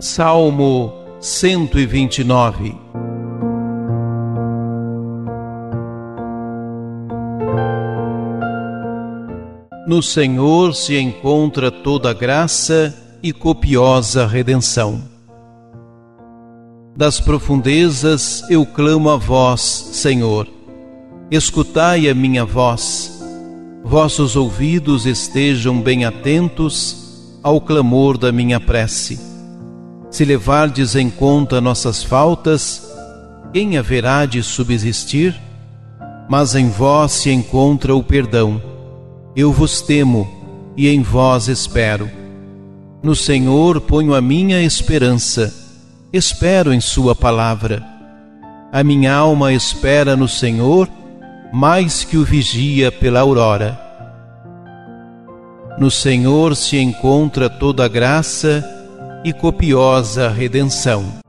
Salmo 129 No Senhor se encontra toda graça e copiosa redenção. Das profundezas eu clamo a vós, Senhor. Escutai a minha voz. Vossos ouvidos estejam bem atentos ao clamor da minha prece. Se levardes em conta nossas faltas, quem haverá de subsistir? Mas em vós se encontra o perdão eu vos temo e em vós espero. No Senhor ponho a minha esperança, espero em Sua palavra. A minha alma espera no Senhor mais que o vigia pela aurora. No Senhor se encontra toda graça e copiosa redenção.